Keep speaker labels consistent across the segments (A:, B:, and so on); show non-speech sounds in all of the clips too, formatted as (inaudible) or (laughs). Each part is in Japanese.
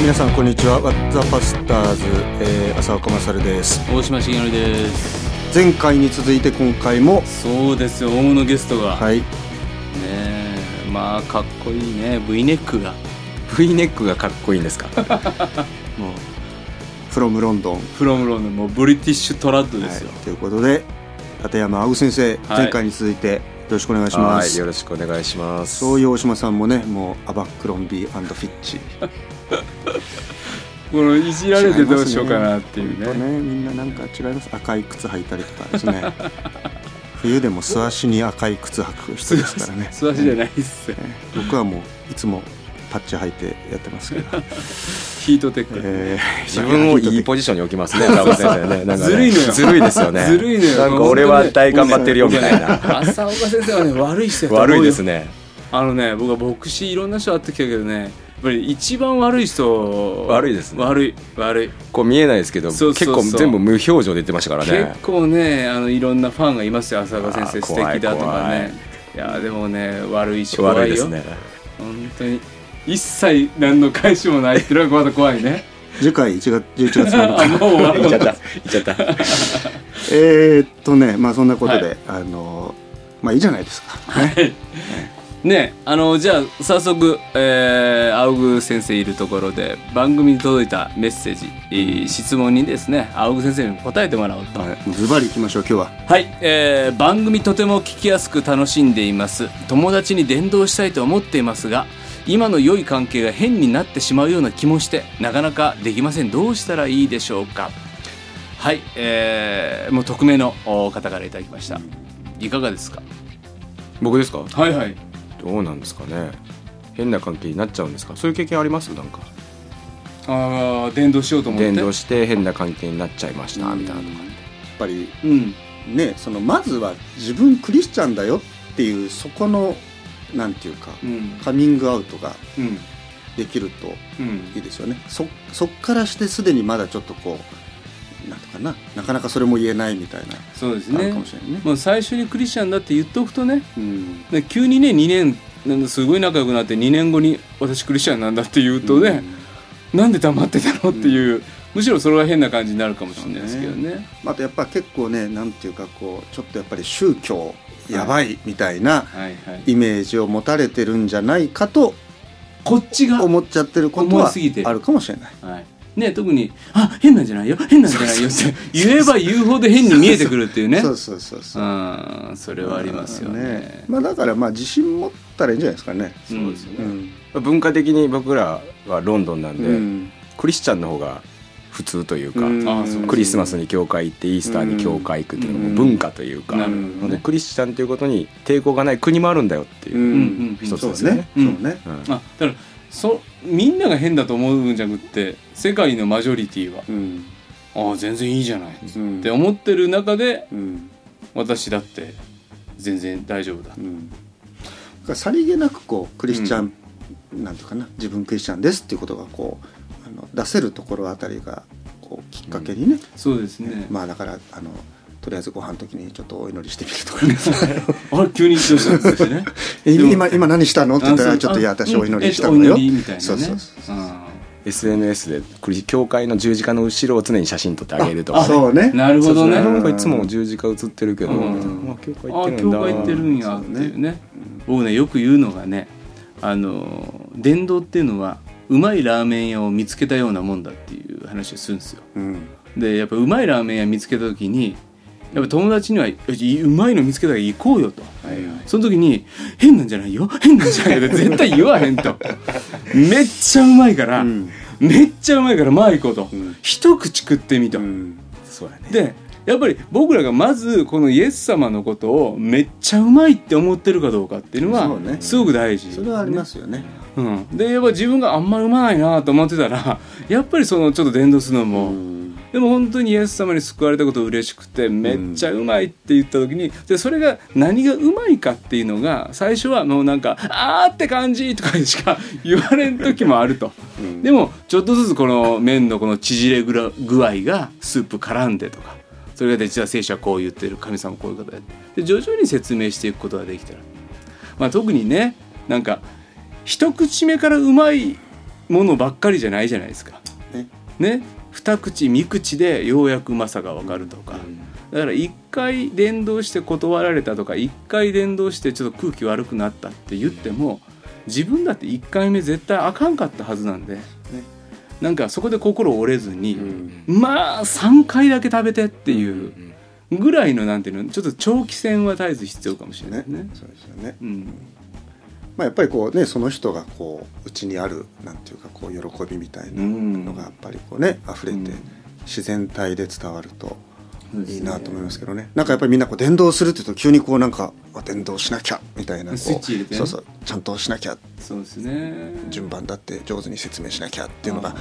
A: 皆さんこんにちは。ワッザパスターズ、えー、浅岡勝です。
B: 大島重則です。
A: 前回に続いて今回も
B: そうですよ。大物ゲストが。
A: はい。
B: ねえ。まあかっこいいね。V ネックが。
C: V ネックがかっこいいんですか？(laughs)
A: もう。フロムロンドン、は
B: フロムロンドンもうブリティッシュトラッド
A: い
B: ですよ、、
A: ということで立山青先生、
B: はい。
A: 前回に続いてよろしくお願いします。
C: はいよろしくお願いします。
A: そういう大島さんもねもうアバックロンビーフィッチ (laughs)
B: このいじられてどうしようかなっていうね。
A: ねみんななんか違います。赤い靴履いたりとかですね冬でも素足に赤い靴履く人ですからね。(laughs)
B: 素足じゃないっすよ。
A: ね僕はもういつもパッチ履いてやってますけど、(laughs)
B: ヒートテック、
A: えー
C: 自分をいいポジションに置きますねラブ先生ね。なんかね。
B: ずるいのよ。
C: ずるいですよね。
B: ずるいのよ。
C: なんか俺は大頑張ってるよみたいな。
B: 浅岡先生はね悪い人やと思うよ。
C: 悪いですね。
B: あのね僕は牧師いろんな人会ってきたけどねぱり一番悪い人
C: 悪いですね。
B: 悪い悪い。
C: こう見えないですけど
B: そうそうそう。
C: 結構全部無表情で言ってましたからね。
B: 結構ねあのいろんなファンがいますよ浅岡先生素敵だとかね。い。やでもね悪いし怖いよ
C: 悪いですね。
B: 本当に。一切何の返しもないっていうのがまだ怖いね。(laughs)
A: 次回1月11月7 (laughs)
B: あ
A: 日
B: もう終わ
C: 言っちゃった。言っちゃった。(laughs)
A: えーっとねまあそんなことで、あのまあいいじゃないですか、ね
B: ねあのじゃあ早速、えー、青具先生いるところで番組に届いたメッセージ、えー質問にですね青具先生に答えてもらおうと。
A: ズバリ行きましょう今日は。
B: はい、えー番組とても聞きやすく楽しんでいます。友達に伝道したいと思っていますが今の良い関係が変になってしまうような気もしてなかなかできません。どうしたらいいでしょうか。はい、えーもう匿名のお方からいただきました。いかがですか？
C: 僕ですか？
B: はいはい
C: どうなんですかね。変な関係になっちゃうんですか？そういう経験あります？なんか。
B: ああ伝道しようと思って？
C: 伝道して変な関係になっちゃいましたみたいなとか
A: やっぱり
B: うん。
A: ねそのまずは自分クリスチャンだよっていうそこのなんていうか
B: うん。
A: カミングアウトが
B: うん。
A: できると
B: うん。
A: いいですよね。そそっからしてすでにまだちょっとこうなんとかな。なかなかそれも言えないみたいな。
B: そうですね。
A: あるかもしれないね。
B: もう最初にクリスチャンだって言っておくとね
A: うん。
B: で急にね2年なんかすごい仲良くなって2年後に私クリスチャンなんだって言うとね、なんで黙ってたのっていう、むしろそれは変な感じになるかもしれないですけどね。
A: あとやっぱ結構ねなんていうかこうちょっとやっぱり宗教やばいみたいなイメージを持たれてるんじゃないかと
B: こっちが、
A: 思っちゃってることはあるかもしれない。
B: はいね、特に「あ変なんじゃないよ変なんじゃないよ」って言えば言うほど変に見えてくるっていうね。
A: そうそうそうそう。
B: う。んそれはありますよね。
A: まあだからまあ自信持ったらいいんじゃないですかね。
B: そうですよね。
A: うん。
C: 文化的に僕らはロンドンなんで、
A: うん。
C: クリスチャンの方が普通というか、
A: うん。
B: あそう
C: クリスマスに教会行ってイースターに教会行くっていうのも文化というか、
B: なるほど
C: なので
B: ね
C: クリスチャンということに抵抗がない国もあるんだよっていうう、
A: ん。
B: うん。
C: 一つ
A: そう
C: ですよね。
A: そう
B: うん。
A: ね。
C: うん。
B: あだからそみんなが変だと思うんじゃなくて世界のマジョリティは。
A: うん。
B: ああ全然いいじゃない。っ
A: うん。
B: て思ってる中で
A: うん。
B: 私だって全然大丈夫だ。
A: うん。ださりげなくこうクリスチャン、なん。ていうかな自分クリスチャンですっていうことがこうあの出せるところあたりがこうきっかけにね、
B: そうですね、
A: まあだからあのとりあえずご飯の時にちょっとお祈りしてみるとかね。
B: あれ急にどうしたんですよね。(laughs)
A: 今今何したの？って言ったらちょっといや
B: あ
A: 私お祈りした
B: うん
A: のよ、
B: えっとお祈りみたいなね。
A: そうそうそう。
B: あ
C: SNS で教会の十字架の後ろを常に写真撮ってあげるとか、
B: あ
A: そうね。
B: なるほどね。
C: なんかいつも十字架写ってるけど、
B: うん。
C: あ教会
B: あ
C: 行ってるんだ
B: 教会行ってるんやっていうね僕ねよく言うのがねあの伝道っていうのはうまいラーメン屋を見つけたようなもんだっていう話をするんですよ。
A: うん。
B: でやっぱうまいラーメン屋見つけた時にやっぱ友達には「いうまいの見つけたから行こうよ」と。その時に「変なんじゃないよ？(laughs) 変なんじゃないよ」って絶対言わへんと。めっちゃうまいから、
A: うん。
B: めっちゃうまいからまあ行こうと、
A: ん。
B: 一口食ってみと、
A: うん。
C: そうやね。
B: でやっぱり僕らがまずこのイエス様のことをめっちゃうまいって思ってるかどうかっていうのはすごく大事、
A: それはありますよね。
B: うん、でやっぱ自分があんまりうまいなと思ってたらやっぱりそのちょっと伝道するのも、
A: うん
B: でも本当にイエス様に救われたこと嬉しくてめっちゃうまいって言った時にでそれが何がうまいかっていうのが最初はもうなんか「あーって感じ」とかしか言われん時もあると。
A: うん。
B: でもちょっとずつこの麺のこの縮れ具合がスープ絡んでとかそれが実は聖書はこう言ってる神様こういうことやで徐々に説明していくことができたら、まあ、特にねなんか一口目からうまいものばっかりじゃないじゃないですか。
A: ね
B: ね二口三口でようやくうまさが分かるとか、だから一回連動して断られたとか一回連動してちょっと空気悪くなったって言っても自分だって一回目絶対あかんかったはずなんで、なんかそこで心折れずに、まあ3回だけ食べてっていうぐらいのなんていうのちょっと長期戦は絶えず必要かもしれない
A: ね。
B: ね。
A: そうですよね、
B: うん
A: まあ、やっぱりこうねその人がこううちにあるなんていうかこう喜びみたいなのがやっぱりこうね溢れて
B: うん。
A: 自然体で伝わるといいなと思いますけどね。なんかやっぱりみんなこう伝道するって言うと急にこうなんかあ伝道しなきゃみたいな
B: ね。
A: そうそう。ちゃんとしなきゃ。
B: そうですね。
A: 順番だって上手に説明しなきゃっていうのが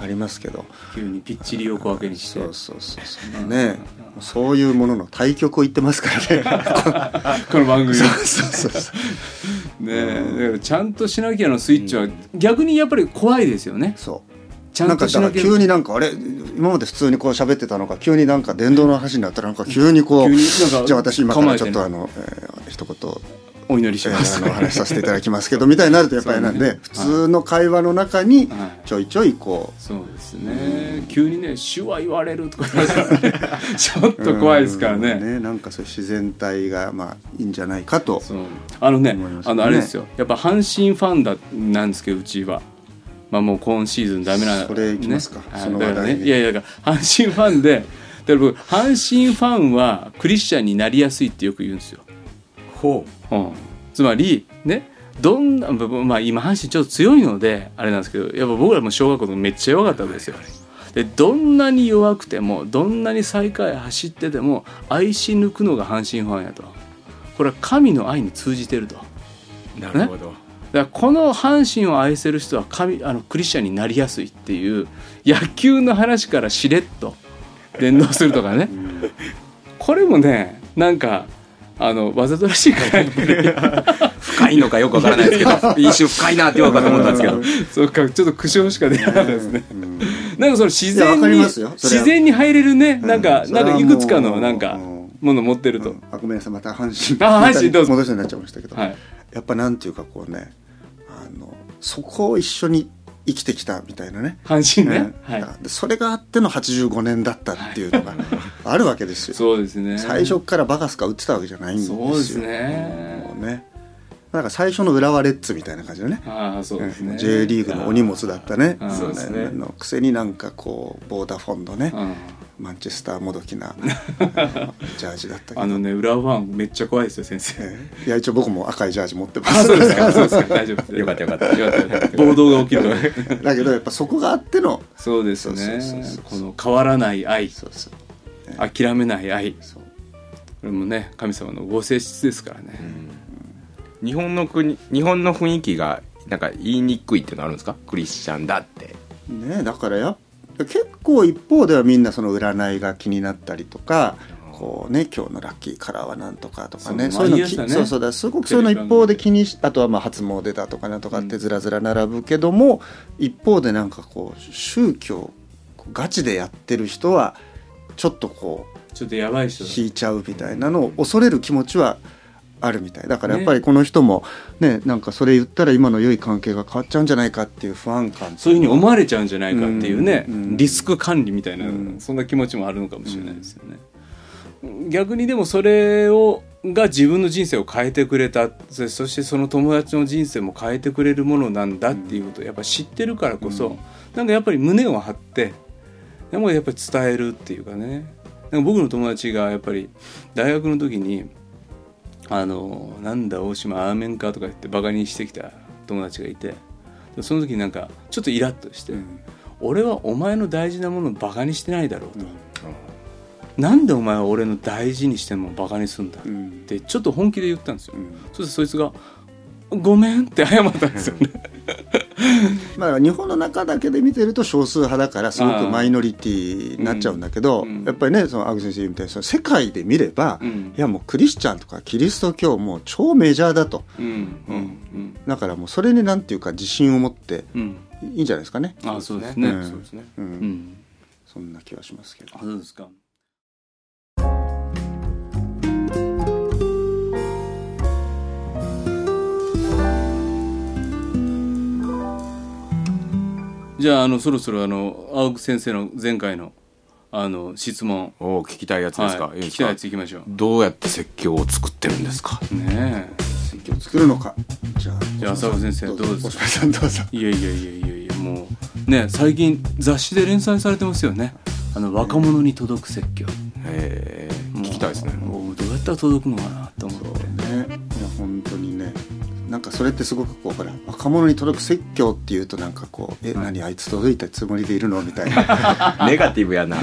A: ありますけど。
B: 急にぴっちり横分けにして。
A: そうそうそうそう。ね。そういうものの対局を言ってますからね。(laughs)
B: この番組 (laughs)
A: そうそうそうそう
B: ねえだからちゃんとしなきゃのスイッチは逆にやっぱり怖いですよね。
A: そう。
B: ちゃ
A: なん
B: としなきゃ。
A: 急になんかあれ今まで普通にこう喋ってたのが急になんか電動の話になったらなんか急にこう
B: 急になんか
A: じゃあ私今からちょっと
B: 構
A: あの、えー一言
B: お祈りし
A: えー
B: ます
A: あのお話しさせていただきますけどみたいになるとやっぱりなんで、
B: ね (laughs)
A: 普通の会話の中に
B: はい。
A: ちょいちょいこ
B: そうですね。急にね手話言われるとか言われたらねちょっ
A: う
B: と怖いですからね。
A: うんねなんかそういう自然体がまあいいんじゃないかと
B: あのね
A: ね。
B: あのあれですよ。やっぱ阪神ファンだなんですけどうちは。まあもう今シーズンダメな
A: それいきますか。
B: はい
A: その話題に。
B: ね。いやいやだから阪神ファンでだから僕阪神ファンはクリスチャンになりやすいってよく言うんですよ。
C: ほ
B: うん、つまりねどんなまあ今阪神ちょっと強いのであれなんですけどやっぱ僕らも小学校の時めっちゃ弱かったわけですよ。でどんなに弱くてもどんなに最下位走ってても愛し抜くのが阪神ファンやと。これは神の愛に通じてると。
C: なるほど、
B: らこの阪神を愛せる人は神あのクリスチャンになりやすいっていう野球の話からしれっと連動するとかね。これもねなんかあのわざとらしいから (laughs)
C: 深いのかよくわからないですけど (laughs) 一瞬深いなって言おうかと思ったんですけど。
B: そうかちょっと苦笑しか出なかったですね。
A: うん。
B: なんかその自然に自然に入れるね、なんか
A: う
B: なんかいくつかのなんか
A: うん。
B: もの持ってると、
A: あごめんなさいまた阪神
B: あ阪神どうぞ。
A: 戻しになっちゃいましたけど、
B: はい。
A: やっぱなんていうかこうねあのそこを一緒に生きてきたみたいなね。
B: 阪神ね。
A: ね
B: はい。
A: でそれがあっての85年だったっていうのが (laughs) あるわけですよ、
B: そうですね。
A: 最初からバカスカ打ってたわけじゃないんですよ。
B: そうですね。
A: ねなんか最初の浦和レッズみたいな感じでね。
B: ああそうですね。
A: J リーグのお荷物だったね。
C: そうですね。
A: のくせになんかこうボーダフォンのね。
B: うん。
A: マンチェスターもどきな (laughs) ジャージだったけど。
B: あのね裏ファンめっちゃ怖いですよ先生。
A: えーいや一応僕も赤いジャージ持ってま
B: あ
A: す
B: そうですか。そうですか。大丈夫です (laughs)
C: よかった。よかった。
B: よかった。暴動が起きる (laughs)
A: だけどやっぱそこがあっての
B: そうです
A: そうそう
B: ね
A: そうそう。
B: この変わらない愛。
A: そうそう
B: 諦めない愛。これもね神様のご性質ですからね、
C: 日本の国日本の雰囲気がなんか言いにくいっていうのあるんですか？クリスチャンだって。
A: ねだからやっ結構一方ではみんなその占いが気になったりとかこうね今日のラッキーカラーはなんとかとかね
B: そう
A: いうの
B: ね。
A: そうそうだすごくそういうの一方で気にしあとはまあ初詣だとかなんとかってずらずら並ぶけども、一方でなんかこう宗教ガチでやってる人はちょっとこう
B: ちょっとやばい
A: 引いちゃうみたいなのを恐れる気持ちはあるみたい。だからやっぱりこの人もねなんかそれ言ったら今の良い関係が変わっちゃうんじゃないかっていう不安感。
B: そういうふうに思われちゃうんじゃないかっていうね、リスク管理みたいな、
A: うん。
B: そんな気持ちもあるのかもしれないですよね。逆にでもそれをが自分の人生を変えてくれた。そそしてその友達の人生も変えてくれるものなんだっていうことをやっぱ知ってるからこそ、
A: うん。
B: なんかやっぱり胸を張ってでもやっぱり伝えるっていうかね。なんか僕の友達がやっぱり大学の時に「あのなんだ大島アーメンか」とか言ってバカにしてきた友達がいてその時になんかちょっとイラッとして、
A: うん。
B: 俺はお前の大事なものをバカにしてないだろうと、なんでお前は俺の大事にしてもバカにすんだっ
A: うん。
B: てちょっと本気で言ったんですよ、
A: うん。
B: そしてそいつが「ごめん」って謝ったんですよね、(laughs)
A: まあ、日本の中だけで見てると少数派だからすごくマイノリティになっちゃうんだけど、
B: うん。
A: やっぱりねそのアグ先生みたいにその世界で見れば、
B: うん。
A: いやもうクリスチャンとかキリスト教もう超メジャーだと。
B: うん。うん。
A: だからもうそれになんていうか自信を持っていいんじゃないですかね、
B: あそうですね。
A: うん。
C: そうですね。
A: うん。
B: うん。
A: そんな気はしますけど。
B: あそうですかじゃああのそろそろあの青木先生の前回のあの質問。
C: おお聞きたいやつですか、
B: はい、聞きたいやついきましょう。
C: どうやって説教を作ってるんですか？
B: ね
A: 説教を作るのか。じゃあ
B: じゃあ浅川先生どうですか？
A: どうぞ。
B: えいやいやいやいやいやもうね最近雑誌で連載されてますよね。あの若者に届く説教。
C: えー、聞きたいですね。
B: もうどうやったら届くのかな
A: なんかそれってすごくこうほら若者に届く説教っていうとなんかこう「え何あいつ届いたつもりでいるの?」みたいな。(laughs)
C: ネガティブやな。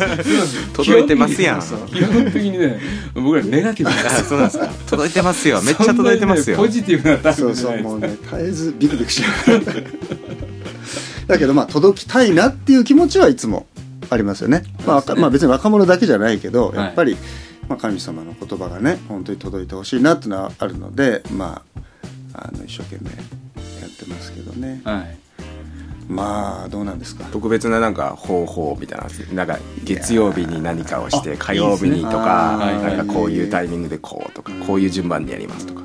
C: (laughs) 届いてますやん。
B: 基本的にね僕らネガティブ。な
C: あそうなんですか。届いてますよ。めっちゃ届いてますよ。
B: ねポジティブなタイ
A: そう
B: プじゃないです
A: そうもうね絶えずビクビクしながらだけどまあ届きたいなっていう気持ちはいつもありますよね,、まあまあ別に若者だけじゃないけど
B: はい。
A: やっぱり、まあ、神様の言葉がね本当に届いてほしいなっていうのはあるのでまああの一生懸命やってますけどね。
B: はい。
A: まあどうなんですか？
C: 特別ななんか方法みたいななんか月曜日に何かをして
A: あ
C: 火曜日にとか
A: いいですね。
C: なんかこういうタイミングでこうとかこういう順番でやりますとか。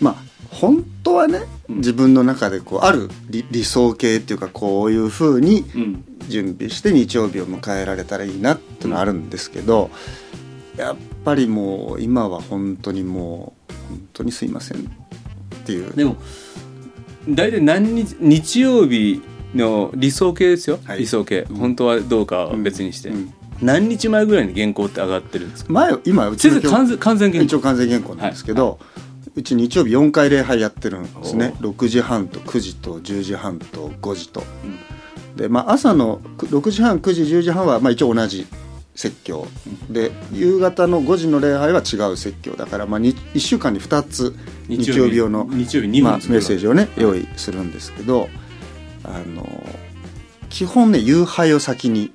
A: まあ本当はね自分の中でこうある理理想形っていうかこういうふうに
B: うん。
A: 準備して日曜日を迎えられたらいいなっていうのはあるんですけど、やっぱりもう今は本当にもう本当にすいませんっていう。
B: でも大体何日日曜日の理想形ですよ、
A: はい。
B: 理想形。本当はどうかは別にして、
A: うん。
B: 何日前ぐらいに原稿って上がってるんですか？
A: 前今うちの
B: 完全完全原稿。
A: 一応完全原稿なんですけど、うち日曜日4回礼拝やってるんですね。
C: お
A: 6時半と9時と10時半と5時と。でまあ、朝のく6時半9時10時半はまあ一応同じ説教。で夕方の5時の礼拝は違う説教だからまあ1週間に2つ日曜日用の
B: 日曜日2
A: まあ、
B: 本
A: メッセージをね用意するんですけどあの基本ね夕拝を先に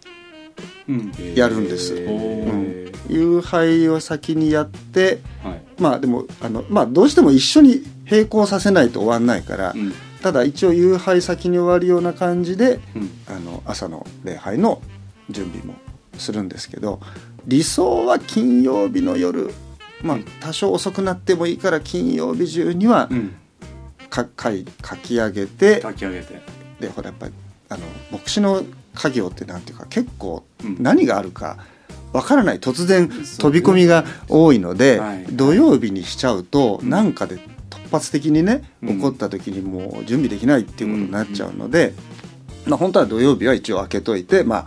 B: うん。
A: やるんです、
B: おー。
A: 夕拝を先にやって
B: はい。
A: まあでもあの、まあ、どうしても一緒に並行させないと終わんないから、
B: うん。
A: ただ一応夕拝先に終わるような感じで
B: うん。
A: あの朝の礼拝の準備もするんですけど理想は金曜日の夜まあ多少遅くなってもいいから金曜日中には
B: うん。
A: か書い書き上げて
B: 書き上げて。
A: でほらやっぱりあの牧師の家業ってなんていうか結構
B: うん。
A: 何があるかわからない突然飛び込みが多いので、
B: はい
A: 土曜日にしちゃうと、
B: うん。
A: なんかで突発的にね
B: うん。
A: 起こった時にもう準備できないっていうことになっちゃうので、まあ、本当は土曜日は一応開けといて、まあ、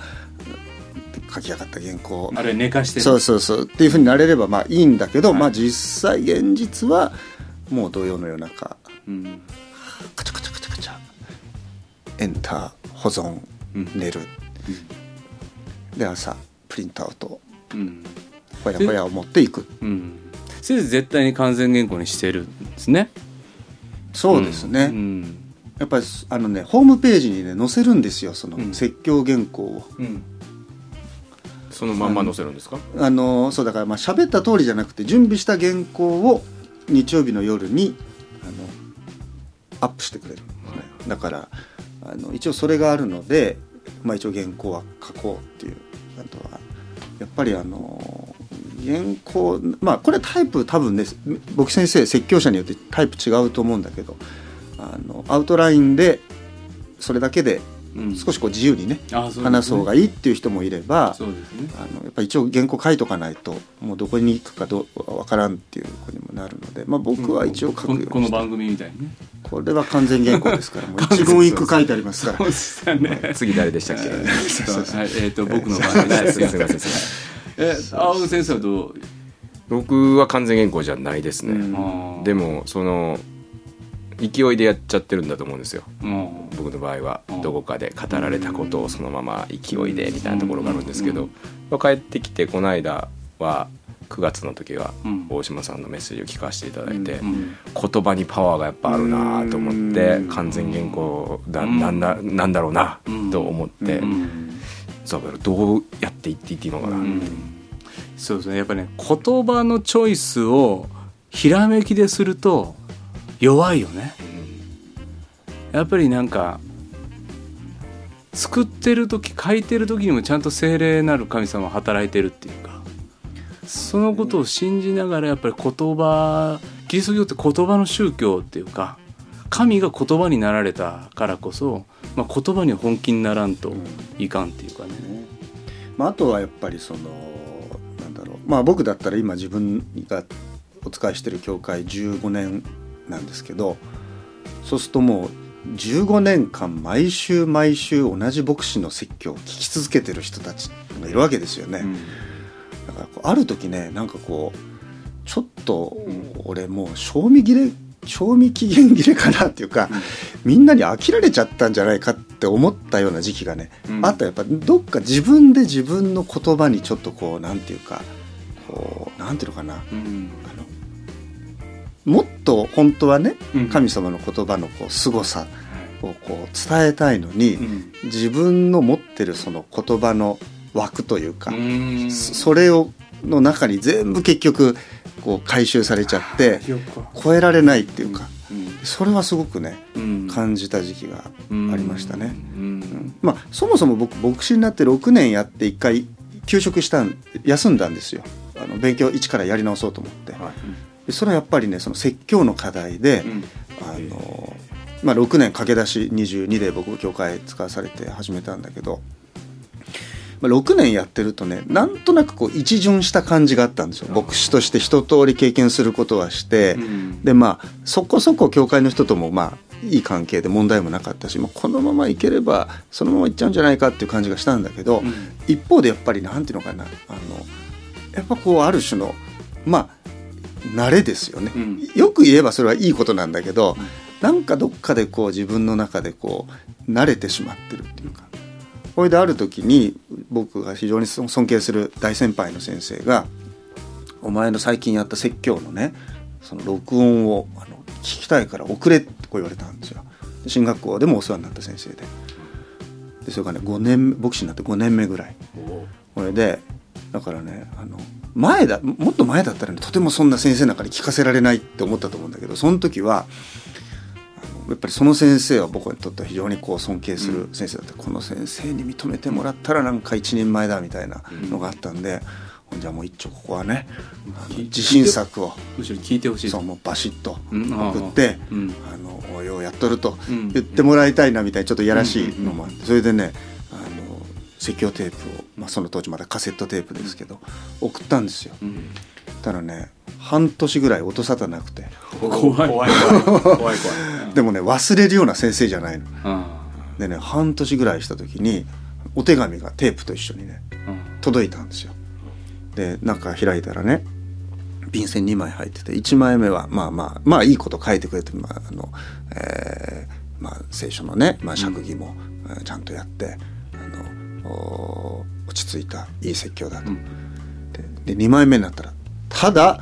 A: 書き上がった原稿。
B: あれ寝かしてね
A: そうそうそう。っていうふうになれればまあいいんだけど、
B: はい。
A: まあ実際現実はもう土曜の夜中。
B: うん。
A: カチャカチャカチャカチャ。エンター保存
B: うん。
A: 寝る、で朝プリントアウト。
B: うん。
A: ほやほやを持っていく。
B: うん。先生絶対に完全原稿にしてるんですね。
A: そうですね、
B: うん。
A: やっぱりあのねホームページにね載せるんですよその
B: うん。
A: 説教原稿を、
B: うん
C: そのまんま載せるんですか？
A: あのそうだからまあ喋った通りじゃなくて準備した原稿を日曜日の夜にあのアップしてくれる。んですねだからあの一応それがあるので、まあ、一応原稿は書こうっていう。あとはやっぱりあの原稿まあこれタイプ多分ね僕先生説教者によってタイプ違うと思うんだけどあのアウトラインでそれだけで少しこう自由にね、
B: うですね。
A: 話そうがいいっていう人もいれば、
B: そうですね。
A: あのやっぱ一応原稿書いとかないともうどこに行くかどうわからんっていうことにもなるので、まあ、僕は一応書くように
B: ここの番組みたいにね。
A: これは完全原稿ですからもう一言一句書いてありますから。
B: ね。
C: 次誰でしたっけ？
B: はいえっと僕の番組ですよ。
C: すいませんすいません。
B: え青木先生はどう？
C: 僕は完全原稿じゃないですね、でもその勢いでやっちゃってるんだと思うんですよ。
B: も
C: 僕の場合は
B: うん。
C: どこかで語られたことをそのまま勢いでみたいなところがあるんですけど、まあ帰ってきてこの間は9月の時は
B: うん。
C: 大島さんのメッセージを聞かせていただいて、言葉にパワーがやっぱあるなと思って
A: うん。
C: 完全原稿だ
B: うん。
C: なんだなんだろうな
B: うん。
C: と思って、
B: うん。
C: そうどうやっていっていっていいのかな、
B: うん。そうですね。やっぱね言葉のチョイスをひらめきですると弱いよねやっぱりなんか作ってる時書いてる時にもちゃんと精霊なる神様は働いてるっていうかそのことを信じながらやっぱり言葉キリスト教って言葉の宗教っていうか神が言葉になられたからこそまあ、言葉に本気にならんといかんっていうかね。ね
A: まあ、あとはやっぱりそのなんだろうまあ僕だったら今自分がお使いしてる教会15年なんですけどそうするともう15年間毎週毎週同じ牧師の説教を聞き続けてる人たちがいるわけですよね。うん、だからこうある時ねなんかこうちょっと俺もう賞味切れ賞味期限切れかなっていうか、うん、みんなに飽きられちゃったんじゃないかって思ったような時期がね、うん、あとやっぱどっか自分で自分の言葉にちょっとこうなんていうかこうなんていうのかな、うん、もっと本当はね、神様の言葉のこう凄さをこう伝えたいのに、自分の持ってるその言葉の枠というか、それをの中に全部結局こう回収されちゃって超えられないっていうか、それはすごくね、感じた時期がありましたね。まあそもそも僕牧師になって6年やって1回休職したん休んだんですよ。あの勉強一からやり直そうと思って、はい、それはやっぱりねその説教の課題で、あのまあ、6年駆け出し22で僕教会使わされて始めたんだけどまあ、6年やってるとねなんとなくこう一巡した感じがあったんですよ。牧師として一通り経験することはして、うん、でまあそこそこ教会の人ともまあいい関係で問題もなかったし、まあ、このままいければそのままいっちゃうんじゃないかっていう感じがしたんだけど、うん、一方でやっぱりなんていうのかなあのやっぱこうある種のまあ慣れですよね、うん、よく言えばそれはいいことなんだけど、うん、なんかどっかでこう自分の中でこう慣れてしまってるっていうか。これである時に僕が非常に尊敬する大先輩の先生が「お前の最近やった説教のねその録音をあの聞きたいから送れ」ってこう言われたんですよ。進学校でもお世話になった先生で。でそれがね5年牧師になって5年目ぐらい。これでだからねあの前だもっと前だったら、ね、とてもそんな先生なんかに聞かせられないって思ったと思うんだけどその時はやっぱりその先生は僕にとっては非常にこう尊敬する先生だって、うん、この先生に認めてもらったらなんか一人前だみたいなのがあったんで、うん、じゃあもう一丁ここはね自信作を
B: むしろ聞いてほしい
A: そうもうバシッと送って、うん、あのおようやっとると言ってもらいたいなみたいなちょっといやらしいのもあってそれでね説教テープを、まあ、その当時まだカセットテープですけど送ったんですよ。たらね半年ぐらい音沙汰なくて。
B: 怖い。怖い。怖い怖い。(laughs)
A: でもね忘れるような先生じゃないの、でね半年ぐらいした時にお手紙がテープと一緒にね、届いたんですよ。で中開いたらね便箋2枚入ってて1枚目はまあまあまあいいこと書いてくれて、まああのえーまあ、聖書のね、まあ、釈義も、うん、ちゃんとやって落ち着いたいい説教だと。うん、でで2枚目になったらただ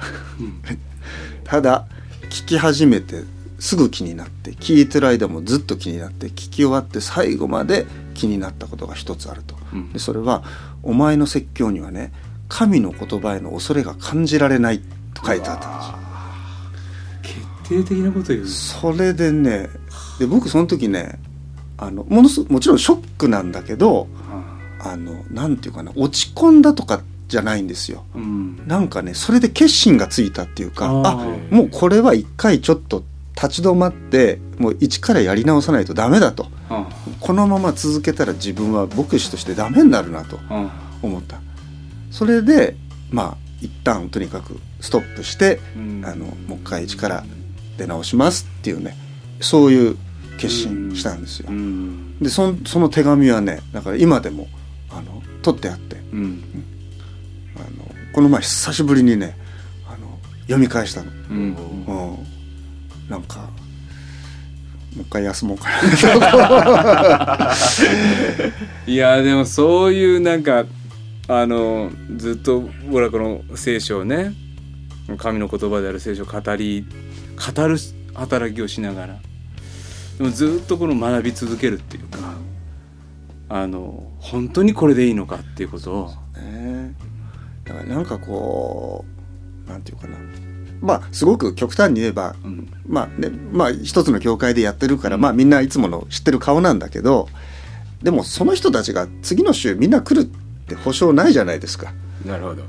A: (laughs) ただ聞き始めてすぐ気になって聞いてる間もずっと気になって聞き終わって最後まで気になったことが一つあると、うん、でそれは「お前の説教にはね神の言葉への恐れが感じられない」と書いてあったん
B: ですよ。決定的なこと言う。
A: それでねで僕その時ねあのものすもちろんショックなんだけど、うん、あのなんていうかな落ち込んだとかじゃないんですよ、うん、なんかねそれで決心がついたっていうかあもうこれは一回ちょっと立ち止まってもう一からやり直さないとダメだと、うん、このまま続けたら自分は牧師としてダメになるなと思った、それでまあ一旦とにかくストップして、うん、あのもう一回一から出直しますっていうねそういう決心したんですよ。でそその手紙はねだから今でも取ってあって、うん、この前久しぶりにねあの読み返したの、うん、うん、なんかもう一回休もうかな。(laughs)
B: いやでもそういうなんかあのずっと僕らこの聖書をね神の言葉である聖書を語り語る働きをしながらでもずっとこの学び続けるっていうかあの本当にこれでいいのかっていうことを、ね、
A: だからなんかこうなんていうかな。まあすごく極端に言えば、うん、まあねまあ一つの教会でやってるから、うん、まあみんないつもの知ってる顔なんだけどでもその人たちが次の週みんな来るって保証ないじゃないですか。
B: なるほど。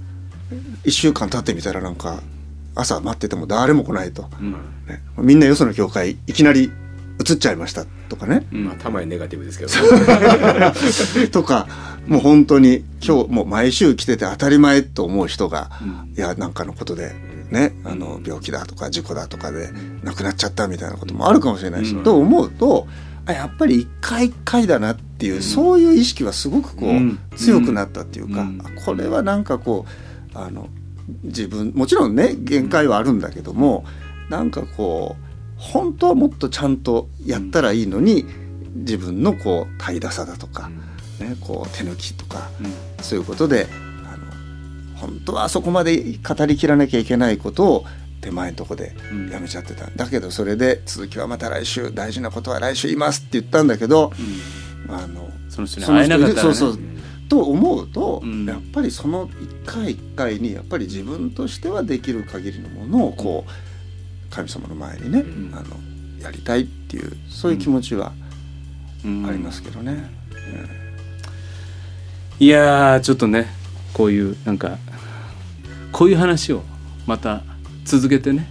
A: 1週間経ってみたらなんか朝待ってても誰も来ないと、うん、ね、みんなよその教会いきなり移っちゃいましたとかね。
B: うん
C: まあたまにネガティブですけど。(laughs)
A: とかもう本当に今日もう毎週来てて当たり前と思う人が、いやなんかのことでねあの病気だとか事故だとかで亡くなっちゃったみたいなこともあるかもしれないし、
B: うん。
A: と思うとあやっぱり一回一回だなっていう、そういう意識はすごくこう、
B: うん。
A: 強くなったっていうか、これはなんかこうあの自分もちろんね限界はあるんだけどもなんかこう本当はもっとちゃんとやったらいいのに、自分のこう怠惰さだとか、ね、こう手抜きとかそういうことであの本当はあそこまで語りきらなきゃいけないことを手前のとこで
B: うん。
A: やめちゃってた、だけどそれで続きはまた来週大事なことは来週言いますって言ったんだけど、あの
B: その人に会えなかったら、ね、
A: そうそうと思うと、
B: うん。
A: やっぱりその一回一回にやっぱり自分としてはできる限りのものをこう神様の前にね、
B: ん。
A: あのやりたいっていうそういう気持ちは
B: うん。
A: ありますけどね。
B: いやーちょっとねこういうなんかこういう話をまた続けてね。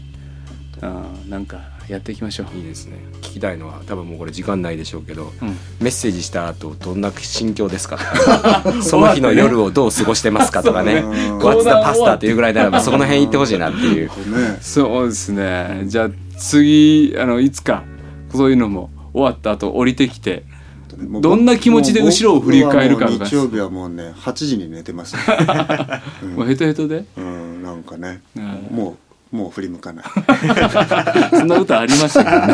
B: あーなんかやっていきましょう。
C: いいですね。聞きたいのは多分もうこれ時間ないでしょうけど、
B: うん。
C: メッセージした後どんな心境ですか？(laughs) その日の夜をどう過ごしてますか？(laughs) とかね。
A: そうね「
C: What's the pasta?」っていうぐらいならばそこの辺行ってほしいなっていう。
A: ね。
B: そうですね。じゃあ次あのいつかそういうのも終わった後降りてきてどんな気持ちで後ろを振り返るか
A: 日曜日はもうね8時に寝てます、ね (laughs)
B: もうヘトヘトで？
A: うん、なんかね、
B: うん。
A: もうもう振り向かない (laughs)
B: そんな歌ありましたけどね。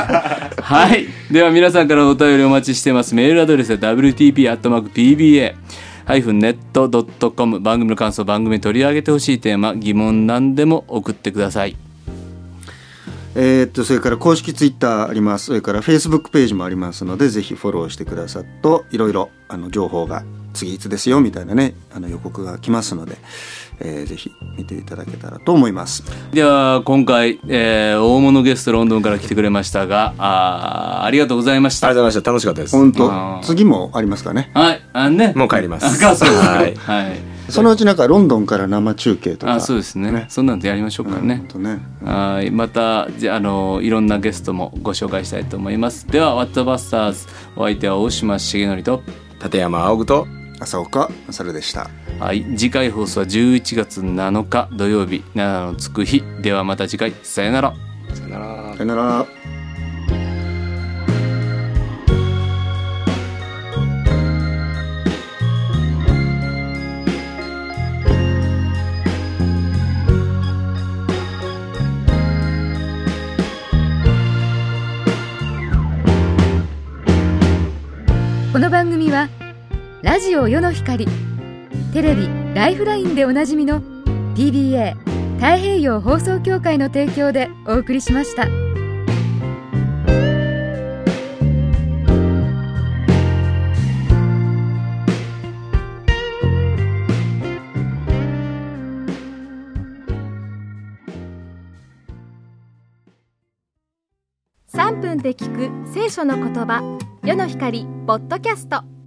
B: はい。では皆さんからのお便りお待ちしてます。メールアドレスは wtp.pba-net.com 番組の感想、番組に取り上げてほしいテーマ、疑問何でも送ってください。
A: えーっとそれから公式ツイッターありますそれからフェイスブックページもありますのでぜひフォローしてくださるといろいろあの情報が次いつですよみたいなねあの予告が来ますので、えーぜひ見ていただけたらと思います。
B: では今回、えー大物ゲストロンドンから来てくれましたが、あーありがとうございました。
C: ありがとうございました。楽しかったです。
A: 本当次もありますかね？
B: はい。あね。
C: もう帰ります。はい。
B: はい。
A: そのうちなんかロンドンから生中継とか。
B: あそうですね。そんなんでやりましょうかね。
A: うんね。
B: はい。またじゃああのいろんなゲストもご紹介したいと思います。では「ワットバスターズ」お相手は大島重則と、
C: 立山青具と
A: 浅岡勝でした。
B: はい、次回放送は11月7日土曜日7のつく日。ではまた次回さよなら。
C: さよなら。
A: さよなら。
D: この番組はラジオ世の光テレビ「ライフライン」でおなじみの PBA 太平洋放送協会の提供でお送りしました。
E: 3分で聞く聖書の言葉世の光ポッドキャスト